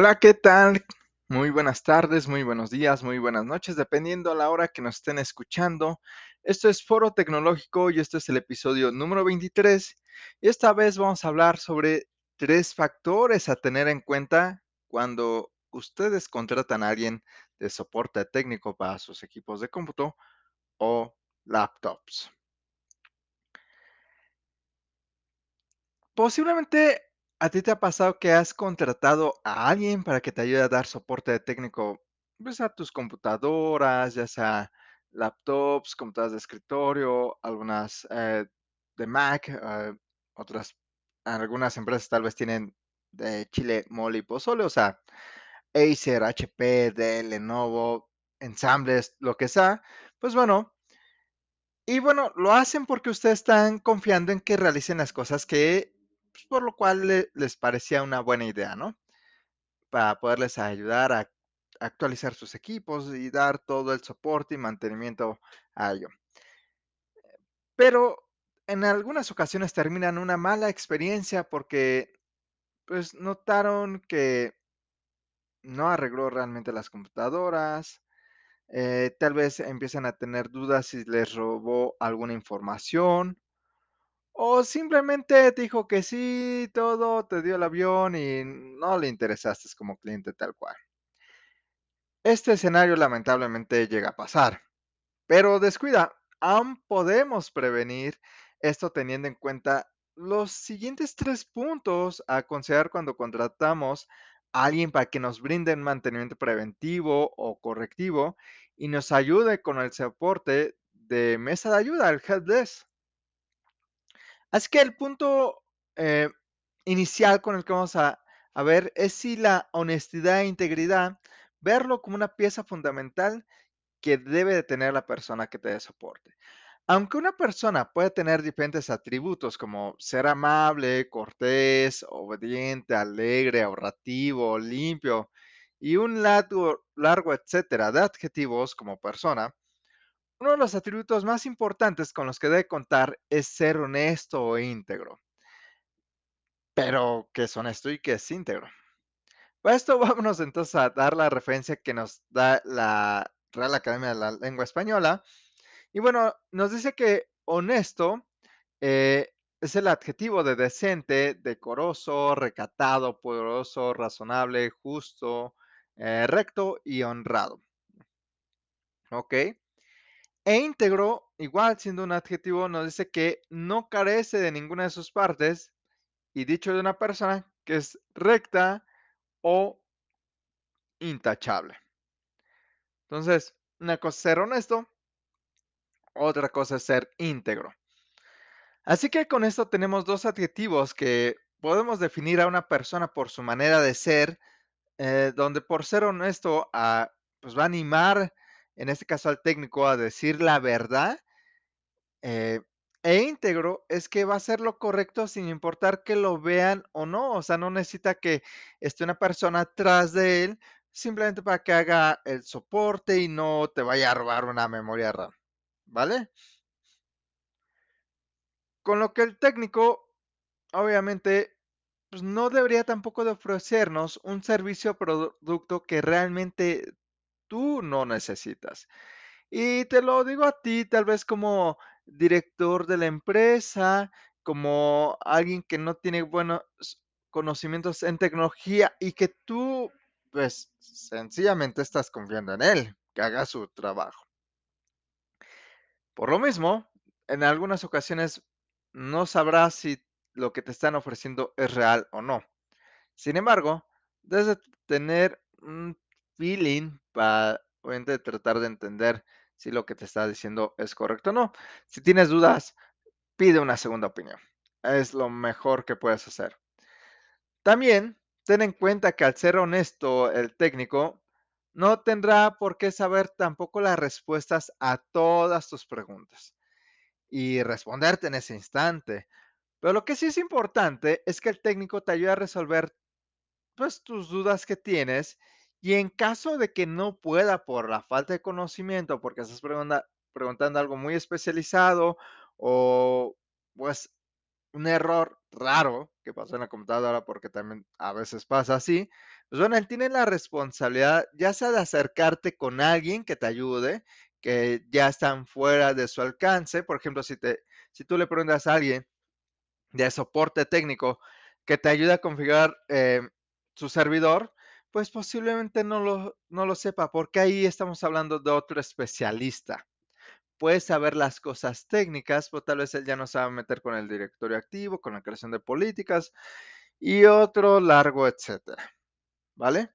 Hola, ¿qué tal? Muy buenas tardes, muy buenos días, muy buenas noches, dependiendo a la hora que nos estén escuchando. Esto es Foro Tecnológico y este es el episodio número 23. Y esta vez vamos a hablar sobre tres factores a tener en cuenta cuando ustedes contratan a alguien de soporte técnico para sus equipos de cómputo o laptops. Posiblemente a ti te ha pasado que has contratado a alguien para que te ayude a dar soporte técnico, pues a tus computadoras, ya sea laptops, computadoras de escritorio, algunas eh, de Mac, eh, otras, algunas empresas tal vez tienen de chile, mole y pozole, o sea, Acer, HP, Dell, Lenovo, Ensambles, lo que sea. Pues bueno, y bueno, lo hacen porque ustedes están confiando en que realicen las cosas que pues, por lo cual le- les parecía una buena idea, ¿no? Para poderles ayudar a actualizar sus equipos y dar todo el soporte y mantenimiento a ello. Pero en algunas ocasiones terminan una mala experiencia porque pues notaron que no arregló realmente las computadoras, eh, tal vez empiezan a tener dudas si les robó alguna información O simplemente dijo que sí, todo, te dio el avión y no le interesaste como cliente tal cual. Este escenario lamentablemente llega a pasar, pero descuida, aún podemos prevenir esto teniendo en cuenta los siguientes tres puntos a considerar cuando contratamos a alguien para que nos brinde mantenimiento preventivo o correctivo y nos ayude con el soporte de mesa de ayuda, el helpdesk. Así que el punto eh, inicial con el que vamos a, ver es si la honestidad e integridad, verlo como una pieza fundamental que debe de tener la persona que te dé soporte. Aunque una persona puede tener diferentes atributos como ser amable, cortés, obediente, alegre, ahorrativo, limpio y un largo etcétera de adjetivos como persona, uno de los atributos más importantes con los que debe contar es ser honesto e íntegro. Pero, ¿qué es honesto y qué es íntegro? Para esto vámonos entonces a dar la referencia que nos da la Real Academia de la Lengua Española. Y bueno, nos dice que honesto eh, es el adjetivo de decente, decoroso, recatado, poderoso, razonable, justo, eh, recto y honrado. ¿Ok? E íntegro, igual siendo un adjetivo, nos dice que no carece de ninguna de sus partes y dicho de una persona que es recta o intachable. Entonces, una cosa es ser honesto, otra cosa es ser íntegro. Así que con esto tenemos dos adjetivos que podemos definir a una persona por su manera de ser, eh, donde por ser honesto a, pues va a animar, en este caso al técnico, a decir la verdad Eh, e íntegro es que va a hacer lo correcto sin importar que lo vean o no. O sea, no necesita que esté una persona atrás de él simplemente para que haga el soporte y no te vaya a robar una memoria RAM, ¿vale? Con lo que el técnico, obviamente, pues no debería tampoco de ofrecernos un servicio o producto que realmente tú no necesitas. Y te lo digo a ti, tal vez como director de la empresa, como alguien que no tiene buenos conocimientos en tecnología y que tú, pues, sencillamente estás confiando en él, que haga su trabajo. Por lo mismo, en algunas ocasiones no sabrás si lo que te están ofreciendo es real o no. Sin embargo, debes de tener un feeling para tratar de entender si lo que te está diciendo es correcto o no. Si tienes dudas, pide una segunda opinión. Es lo mejor que puedes hacer. También ten en cuenta que al ser honesto el técnico no tendrá por qué saber tampoco las respuestas a todas tus preguntas y responderte en ese instante. Pero lo que sí es importante es que el técnico te ayude a resolver pues, tus dudas que tienes y en caso de que no pueda por la falta de conocimiento, porque estás pregunta- preguntando algo muy especializado o pues un error raro que pasó en la computadora, porque también a veces pasa así, Pues bueno, él tiene la responsabilidad, ya sea de acercarte con alguien que te ayude, que ya están fuera de su alcance. Por ejemplo, si te si tú le preguntas a alguien de soporte técnico que te ayude a configurar, eh, su servidor, pues posiblemente no lo no lo sepa, porque ahí estamos hablando de otro especialista. Puede saber las cosas técnicas, pero tal vez él ya no sabe meter con el directorio activo, con la creación de políticas y otro largo etcétera, ¿vale?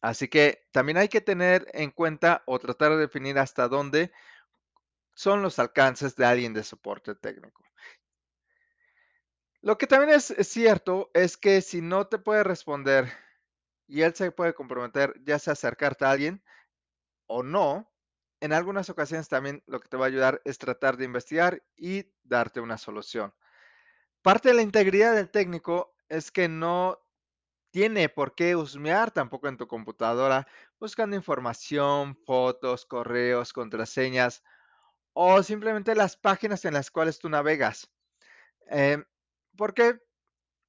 Así que también hay que tener en cuenta o tratar de definir hasta dónde son los alcances de alguien de soporte técnico. Lo que también es cierto es que si no te puede responder y él se puede comprometer, ya sea acercarte a alguien o no, en algunas ocasiones también lo que te va a ayudar es tratar de investigar y darte una solución. Parte de la integridad del técnico es que no tiene por qué husmear tampoco en tu computadora buscando información, fotos, correos, contraseñas o simplemente las páginas en las cuales tú navegas. Em, ¿por qué?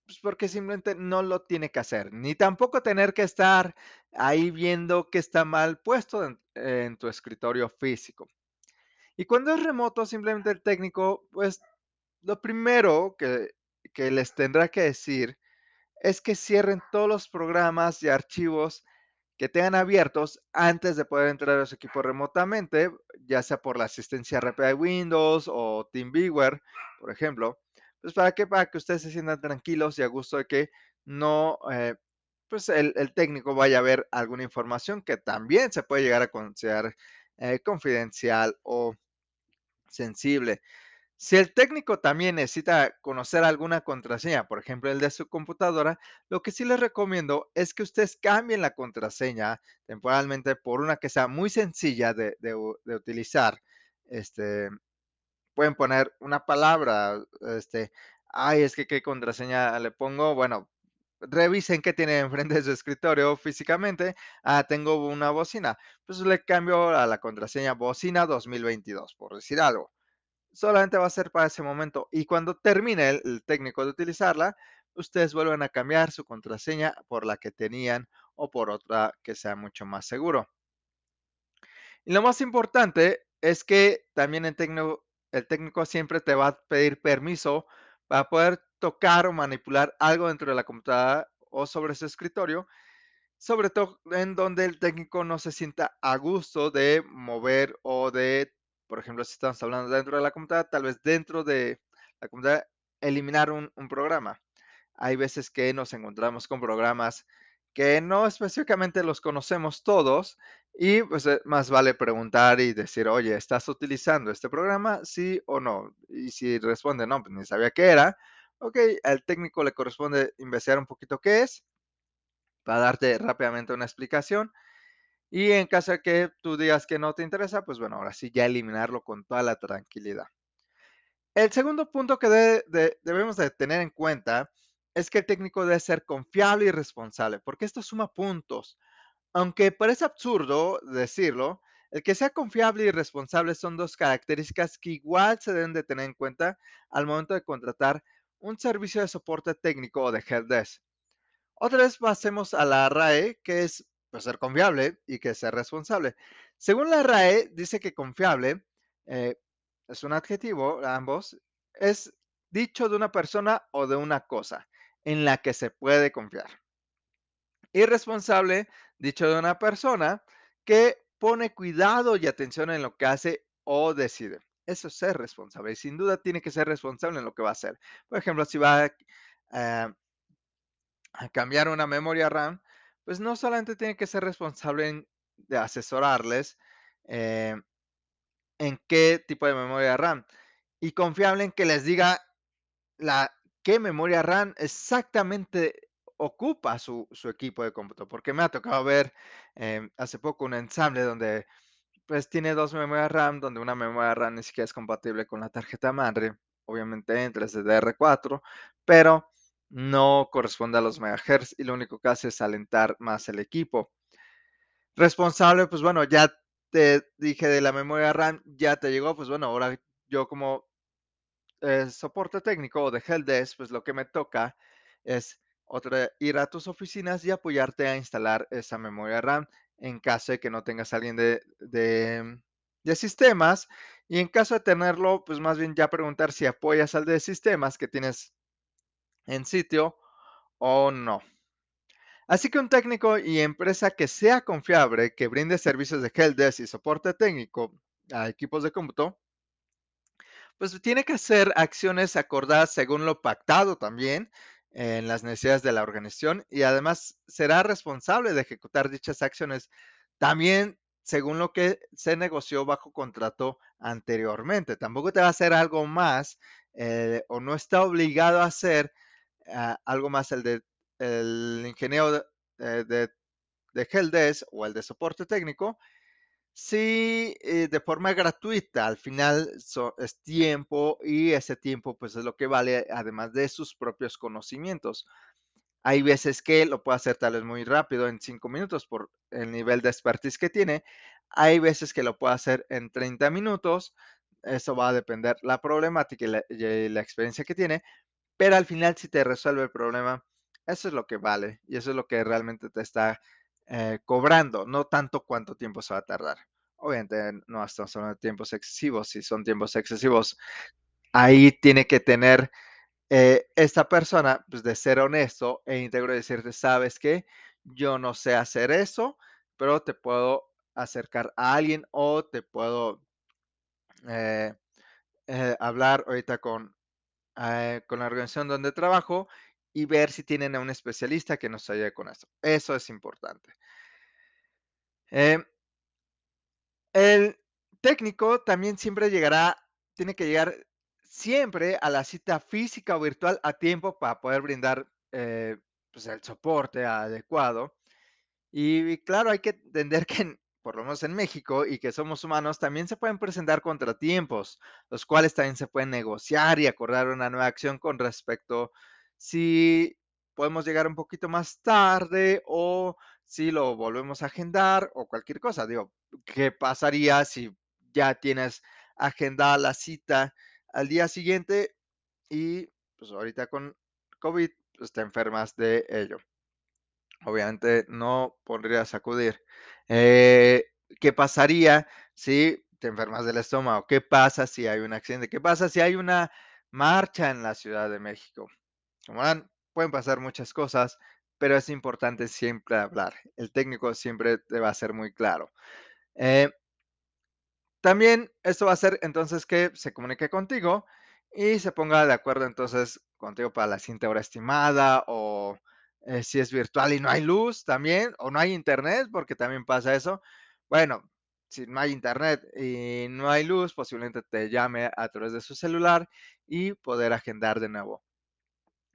Pues porque simplemente no lo tiene que hacer, ni tampoco tener que estar ahí viendo qué está mal puesto en tu escritorio físico. Y cuando es remoto, simplemente el técnico, pues, lo primero que que les tendrá que decir es que cierren todos los programas y archivos que tengan abiertos antes de poder entrar a su equipo remotamente, ya sea por la asistencia rápida de Windows o TeamViewer, por ejemplo. Pues, ¿para qué? Para que ustedes se sientan tranquilos y a gusto de que no, eh, pues, el técnico vaya a ver alguna información que también se puede llegar a considerar, eh, confidencial o sensible. Si el técnico también necesita conocer alguna contraseña, por ejemplo, el de su computadora, lo que sí les recomiendo es que ustedes cambien la contraseña temporalmente por una que sea muy sencilla de de utilizar. Este, pueden poner una palabra, este, ay, es que, ¿qué contraseña le pongo? Bueno, revisen qué tiene enfrente de su escritorio físicamente. Ah, tengo una bocina, pues le cambio a la contraseña bocina 2022, por decir algo. Solamente va a ser para ese momento, y cuando termine el técnico de utilizarla, ustedes vuelven a cambiar su contraseña por la que tenían o por otra que sea mucho más seguro. Y lo más importante es que también el tecno el técnico siempre te va a pedir permiso para poder tocar o manipular algo dentro de la computadora o sobre su escritorio, sobre todo en donde el técnico no se sienta a gusto de mover o de, por ejemplo, si estamos hablando dentro de la computadora, tal vez dentro de la computadora, eliminar un un programa. Hay veces que nos encontramos con programas que no específicamente los conocemos todos y, pues, eh, más vale preguntar y decir: "Oye, ¿estás utilizando este programa, sí o no?". Y si responde: "No, pues, ni sabía qué era", okey, al técnico le corresponde investigar un poquito qué es para darte rápidamente una explicación, y en caso de que tú digas que no te interesa, pues bueno, ahora sí ya eliminarlo con toda la tranquilidad. El segundo punto que debe de debemos de tener en cuenta es que el técnico debe ser confiable y responsable, porque esto suma puntos. Aunque parece absurdo decirlo, el que sea confiable y responsable son 2 características que igual se deben de tener en cuenta al momento de contratar un servicio de soporte técnico o de helpdesk. Otra vez pasemos a la RAE, que es, pues, ser confiable y que ser responsable. Según la RAE, dice que confiable, eh, es un adjetivo, ambos, es dicho de una persona o de una cosa en la que se puede confiar. Y responsable, dicho de una persona que pone cuidado y atención en lo que hace o decide. Eso es ser responsable, y sin duda tiene que ser responsable en lo que va a hacer. Por ejemplo, si va, ah a cambiar una memoria RAM, pues no solamente tiene que ser responsable de asesorarles, eh, en qué tipo de memoria RAM, y confiable en que les diga la qué memoria RAM exactamente ocupa su equipo de cómputo, porque me ha tocado ver, em, hace poco un ensamble donde, pues, tiene 2 memorias RAM, donde una memoria RAM ni siquiera es compatible con la tarjeta madre, obviamente entra es DDR4, pero no corresponde a los megahertz, y lo único que hace es alentar más el equipo. Responsable, pues bueno, ya te dije de la memoria RAM, ya te llegó, pues bueno, ahora yo como, eh, soporte técnico o de helpdesk, pues lo que me toca es ir a tus oficinas y apoyarte a instalar esa memoria RAM en caso de que no tengas alguien de sistemas. Y en caso de tenerlo, pues más bien ya preguntar si apoyas al de sistemas que tienes en sitio o no. Así que un técnico y empresa que sea confiable, que brinde servicios de helpdesk y soporte técnico a equipos de cómputo, pues tiene que hacer acciones acordadas según lo pactado también en las necesidades de la organización y además será responsable de ejecutar dichas acciones también según lo que se negoció bajo contrato anteriormente. Tampoco te va a hacer algo más eh, o no está obligado a hacer uh, algo más el de el ingeniero de, eh, de, de o el de soporte técnico Sí, eh, de forma gratuita, al final es tiempo y ese tiempo pues es lo que vale además de sus propios conocimientos. Hay veces que lo puede hacer tal vez muy rápido en cinco minutos por el nivel de expertise que tiene. Hay veces que lo puede hacer en 30 minutos. Eso va a depender la problemática y la experiencia que tiene, pero al final si te resuelve el problema, eso es lo que vale y eso es lo que realmente te está eh, cobrando, no tanto cuánto tiempo se va a tardar. Obviamente no estamos hablando de tiempos excesivos, si son tiempos excesivos, ahí tiene que tener eh, esta persona pues, de ser honesto e íntegro y decirte, sabes que yo no sé hacer eso, pero te puedo acercar a alguien o te puedo eh, hablar ahorita con con la organización donde trabajo y ver si tienen a un especialista que nos ayude con eso. Eso es importante. Eh, el técnico también siempre llegará, tiene que llegar siempre a la cita física o virtual a tiempo para poder brindar eh, pues el soporte adecuado. Y claro, hay que entender que, por lo menos en México, y que somos humanos, también se pueden presentar contratiempos, los cuales también se pueden negociar y acordar una nueva acción con respecto si podemos llegar un poquito más tarde o si lo volvemos a agendar o cualquier cosa. Digo, ¿qué pasaría si ya tienes agendada la cita al día siguiente y pues ahorita con COVID, pues te enfermas de ello? Obviamente no podrías acudir. Eh, ¿qué pasaría si te enfermas del estómago? ¿Qué pasa si hay un accidente? ¿Qué pasa si hay una marcha en la Ciudad de México? Como verán, pueden pasar muchas cosas, pero es importante siempre hablar. El técnico siempre te va a ser muy claro. Eh, también esto va a hacer entonces que se comunique contigo y se ponga de acuerdo entonces contigo para la siguiente hora estimada o eh, si es virtual y no hay luz también o no hay internet, porque también pasa eso. Bueno, si no hay internet y no hay luz, posiblemente te llame a través de su celular y poder agendar de nuevo.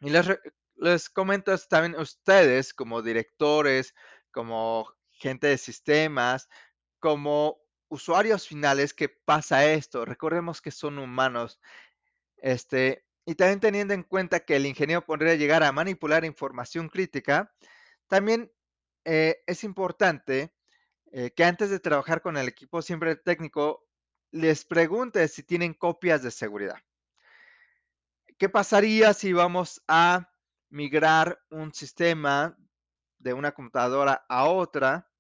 Y les, les comento también ustedes como directores, como gente de sistemas, como usuarios finales que pasa esto. Recordemos que son humanos. Este, y también teniendo en cuenta que el ingeniero podría llegar a manipular información crítica, también eh, es importante eh, que antes de trabajar con el equipo siempre técnico les pregunte si tienen copias de seguridad. ¿Qué pasaría si vamos a migrar un sistema de una computadora a otra?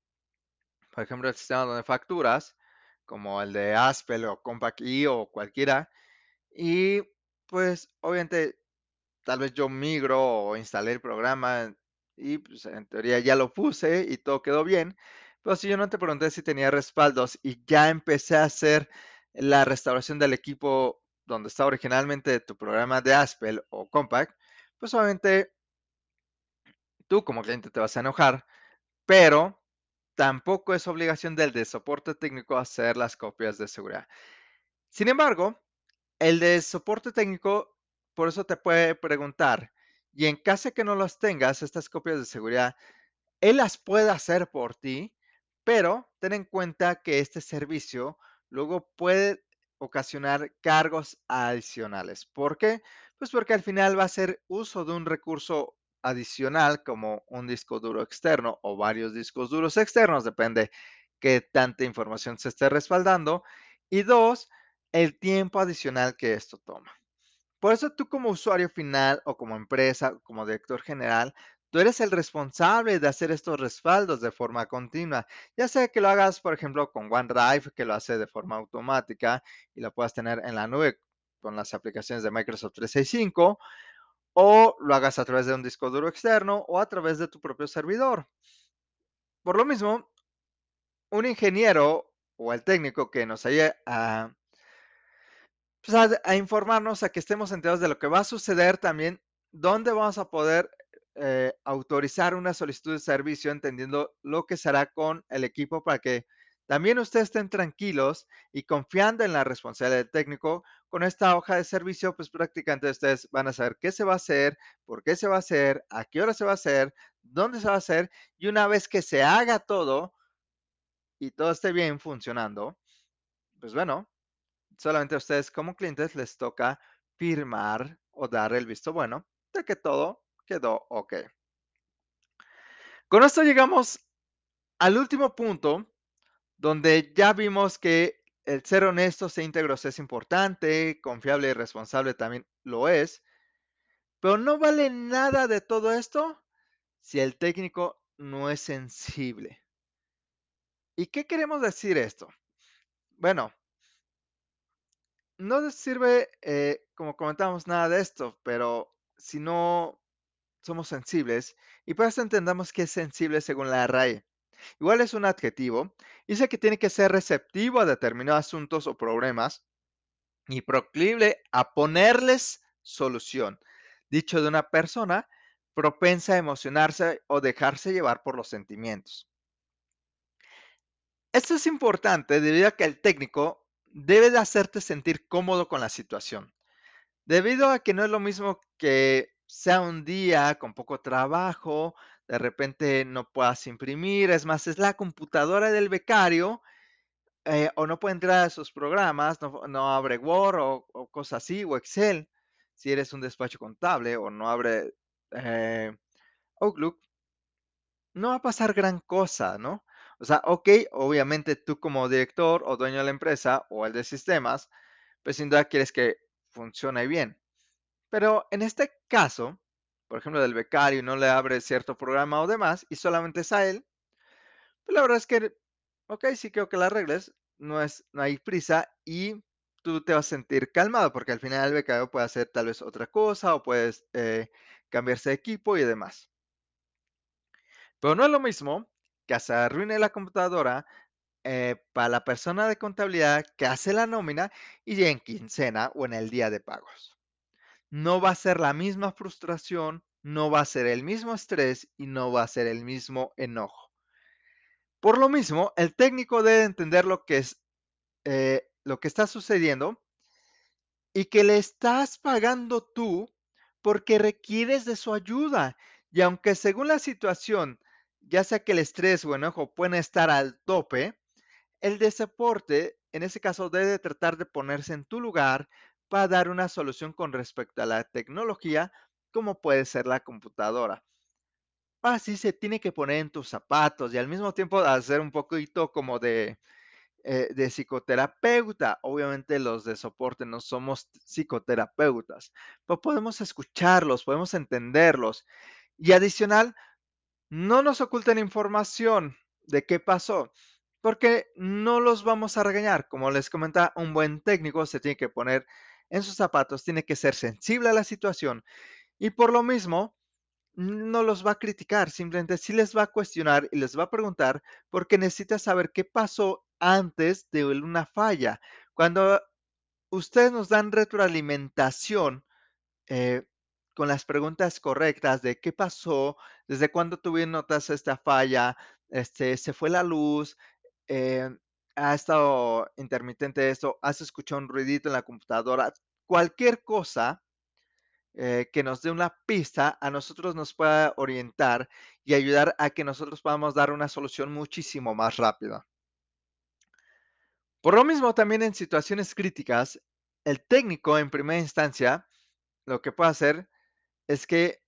Por ejemplo, el sistema donde facturas, como el de Aspel o Compact E o cualquiera. Y pues obviamente tal vez yo migro o instalé el programa y pues en teoría ya lo puse y todo quedó bien. Pero si yo no te pregunté si tenía respaldos y ya empecé a hacer la restauración del equipo donde está originalmente tu programa de Aspel o Compact, pues obviamente tú como cliente te vas a enojar, pero tampoco es obligación del de soporte técnico hacer las copias de seguridad. Sin embargo, el de soporte técnico, por eso te puede preguntar, y en caso de que no las tengas, estas copias de seguridad, él las puede hacer por ti, pero ten en cuenta que este servicio luego puede ocasionar cargos adicionales. ¿Por qué? Pues porque al final va a ser uso de un recurso adicional como un disco duro externo o varios discos duros externos, depende qué tanta información se esté respaldando. Y dos, el tiempo adicional que esto toma. Por eso tú como usuario final o como empresa, como director general, tú eres el responsable de hacer estos respaldos de forma continua. Ya sea que lo hagas, por ejemplo, con OneDrive, que lo hace de forma automática y lo puedas tener en la nube con las aplicaciones de Microsoft 365, o lo hagas a través de un disco duro externo o a través de tu propio servidor. Por lo mismo, un ingeniero o el técnico que nos ayude a pues, a informarnos, a que estemos enterados de lo que va a suceder también, dónde vamos a poder, eh, autorizar una solicitud de servicio, entendiendo lo que será con el equipo para que también ustedes estén tranquilos y confiando en la responsabilidad del técnico. Con esta hoja de servicio, pues prácticamente ustedes van a saber qué se va a hacer, por qué se va a hacer, a qué hora se va a hacer, dónde se va a hacer, y una vez que se haga todo y todo esté bien funcionando, pues bueno, solamente a ustedes como clientes les toca firmar o dar el visto bueno de que todo quedó ok. Con esto llegamos al último punto, donde ya vimos que el ser honestos e íntegros es importante, confiable y responsable también lo es, pero no vale nada de todo esto si el técnico no es sensible. ¿Y qué queremos decir esto? Bueno, no sirve, eh, como comentamos, nada de esto, pero si no somos sensibles, y por eso entendamos que es sensible según la RAE. Igual es un adjetivo, dice que tiene que ser receptivo a determinados asuntos o problemas y proclive a ponerles solución. Dicho de una persona propensa a emocionarse o dejarse llevar por los sentimientos. Esto es importante debido a que el técnico debe de hacerte sentir cómodo con la situación. Debido a que no es lo mismo que sea un día con poco trabajo, de repente no puedas imprimir, es más, es la computadora del becario, eh, o no puede entrar a sus programas, no, no abre Word o, o cosas así, o Excel, si eres un despacho contable, o no abre eh, Outlook, no va a pasar gran cosa, ¿no? O sea, ok, obviamente tú como director o dueño de la empresa o el de sistemas, pues sin duda quieres que funcione bien. Pero en este caso, por ejemplo, del becario no le abre cierto programa o demás y solamente es a él, pues la verdad es que, ok, sí creo que la arregles, no, es, no hay prisa y tú te vas a sentir calmado porque al final el becario puede hacer tal vez otra cosa o puedes eh, cambiarse de equipo y demás. Pero no es lo mismo que se arruine la computadora eh, para la persona de contabilidad que hace la nómina y en quincena o en el día de pagos. No va a ser la misma frustración, no va a ser el mismo estrés y no va a ser el mismo enojo. Por lo mismo, el técnico debe entender lo que es eh, lo que está sucediendo y que le estás pagando tú porque requieres de su ayuda. Y aunque según la situación, ya sea que el estrés o enojo pueden estar al tope, el de soporte, en ese caso, debe tratar de ponerse en tu lugar para dar una solución con respecto a la tecnología, como puede ser la computadora. Así se tiene que poner en tus zapatos y al mismo tiempo hacer un poquito como de, eh, de psicoterapeuta. Obviamente los de soporte no somos psicoterapeutas, pero podemos escucharlos, podemos entenderlos. Y adicional, no nos oculten información de qué pasó, porque no los vamos a regañar. Como les comentaba, un buen técnico se tiene que poner en sus zapatos, tiene que ser sensible a la situación y por lo mismo no los va a criticar, simplemente sí les va a cuestionar y les va a preguntar porque necesita saber qué pasó antes de una falla. Cuando ustedes nos dan retroalimentación eh, con las preguntas correctas de qué pasó, desde cuándo tuvieron notas esta falla, este, se fue la luz, eh, ha estado intermitente esto, has escuchado un ruidito en la computadora, cualquier cosa eh, que nos dé una pista, a nosotros nos pueda orientar y ayudar a que nosotros podamos dar una solución muchísimo más rápida. Por lo mismo, también en situaciones críticas, el técnico en primera instancia lo que puede hacer es que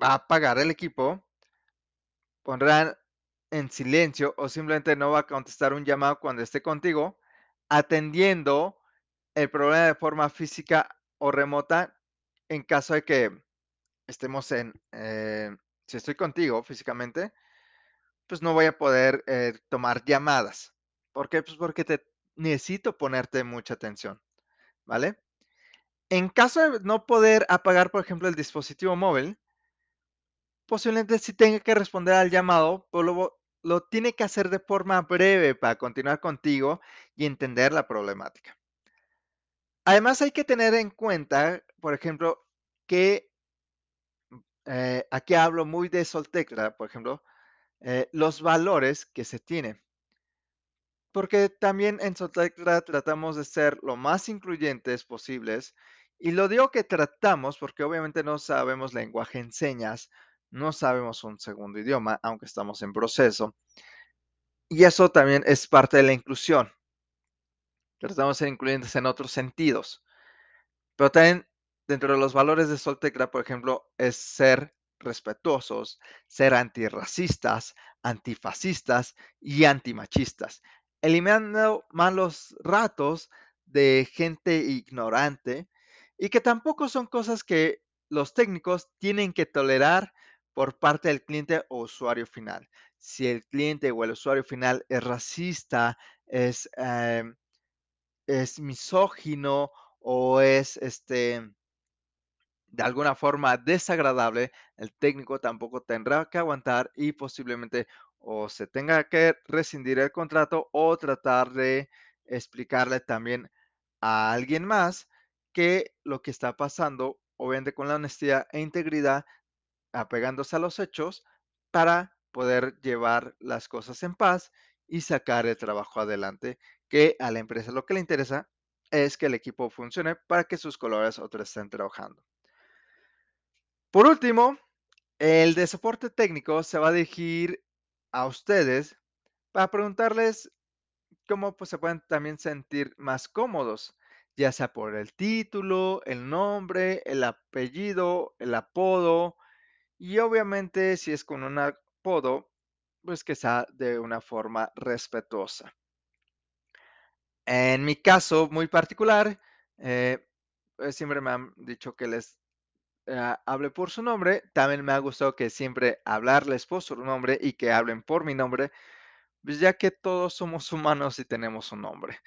va a apagar el equipo, pondrá en silencio o simplemente no va a contestar un llamado cuando esté contigo, atendiendo el problema de forma física o remota en caso de que estemos en, eh, si estoy contigo físicamente, pues no voy a poder eh, tomar llamadas. ¿Por qué? Pues porque te necesito ponerte mucha atención, ¿vale? En caso de no poder apagar, por ejemplo, el dispositivo móvil, posiblemente sí tenga que responder al llamado, pero lo, tiene que hacer de forma breve para continuar contigo y entender la problemática. Además, hay que tener en cuenta, por ejemplo, que eh, aquí hablo muy de Soltecra, por ejemplo, eh, los valores que se tienen. Porque también en Soltecra tratamos de ser lo más incluyentes posibles. Y lo digo que tratamos porque obviamente no sabemos lenguaje en señas, no sabemos un segundo idioma, aunque estamos en proceso. Y eso también es parte de la inclusión. Tratamos de ser incluyentes en otros sentidos. Pero también dentro de los valores de Soltecra, por ejemplo, es ser respetuosos, ser antirracistas, antifascistas y antimachistas, eliminando malos ratos de gente ignorante y que tampoco son cosas que los técnicos tienen que tolerar por parte del cliente o usuario final. Si el cliente o el usuario final es racista, es, eh, es misógino o es este de alguna forma desagradable, el técnico tampoco tendrá que aguantar y posiblemente o se tenga que rescindir el contrato o tratar de explicarle también a alguien más que lo que está pasando, obviamente con la honestidad e integridad, apegándose a los hechos para poder llevar las cosas en paz y sacar el trabajo adelante, que a la empresa lo que le interesa es que el equipo funcione para que sus colores otros estén trabajando. Por último, el de soporte técnico se va a dirigir a ustedes para preguntarles cómo pues, se pueden también sentir más cómodos, ya sea por el título, el nombre, el apellido, el apodo y obviamente si es con un apodo, pues que sea de una forma respetuosa. En mi caso muy particular, eh, pues, siempre me han dicho que les eh, hable por su nombre. También me ha gustado que siempre hablarles por su nombre y que hablen por mi nombre, pues ya que todos somos humanos y tenemos un nombre.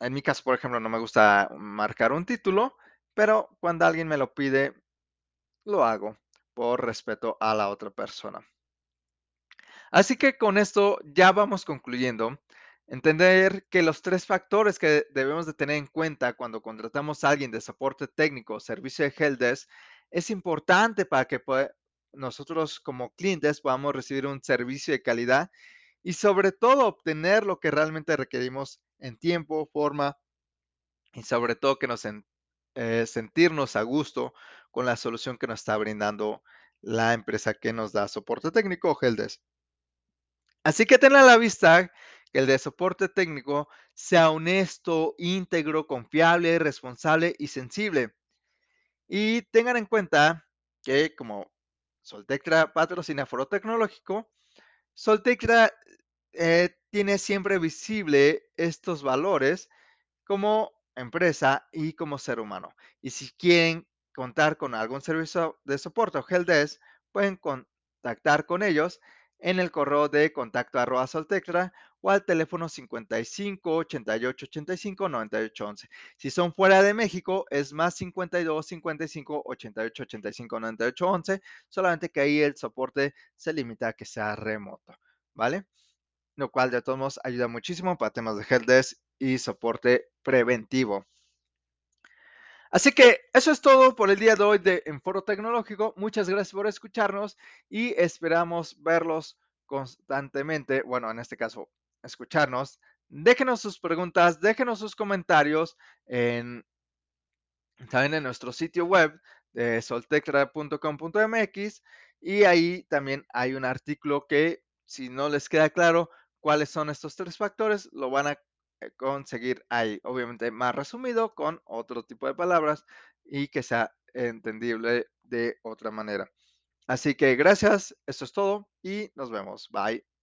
En mi caso, por ejemplo, no me gusta marcar un título, pero cuando alguien me lo pide, lo hago por respeto a la otra persona. Así que con esto ya vamos concluyendo. Entender que los tres factores que debemos de tener en cuenta cuando contratamos a alguien de soporte técnico o servicio de helpdesk es importante para que nosotros como clientes podamos recibir un servicio de calidad y sobre todo obtener lo que realmente requerimos en tiempo, forma y sobre todo que nos eh, sentirnos a gusto con la solución que nos está brindando la empresa que nos da soporte técnico o helpdesk. Así que ten a la vista que el de soporte técnico sea honesto, íntegro, confiable, responsable y sensible. Y tengan en cuenta que como Soltectra patrocina Foro Tecnológico, Soltectra eh, tiene siempre visible estos valores como empresa y como ser humano. Y si quieren contar con algún servicio de soporte o helpdesk, pueden contactar con ellos en el correo de contacto arroba soltectra o al teléfono 55 88 85 98 11. Si son fuera de México, es más 52 55 88 85 98 11, solamente que ahí el soporte se limita a que sea remoto, ¿vale? Lo cual de todos modos ayuda muchísimo para temas de helpdesk y soporte preventivo. Así que eso es todo por el día de hoy de En Foro Tecnológico. Muchas gracias por escucharnos y esperamos verlos constantemente. Bueno, en este caso, escucharnos. Déjenos sus preguntas, déjenos sus comentarios en, también en nuestro sitio web de y ahí también hay un artículo que si no les queda claro cuáles son estos tres factores, lo van a eh, conseguir ahí, obviamente más resumido con otro tipo de palabras y que sea entendible de otra manera. Así que gracias, eso es todo y nos vemos. Bye.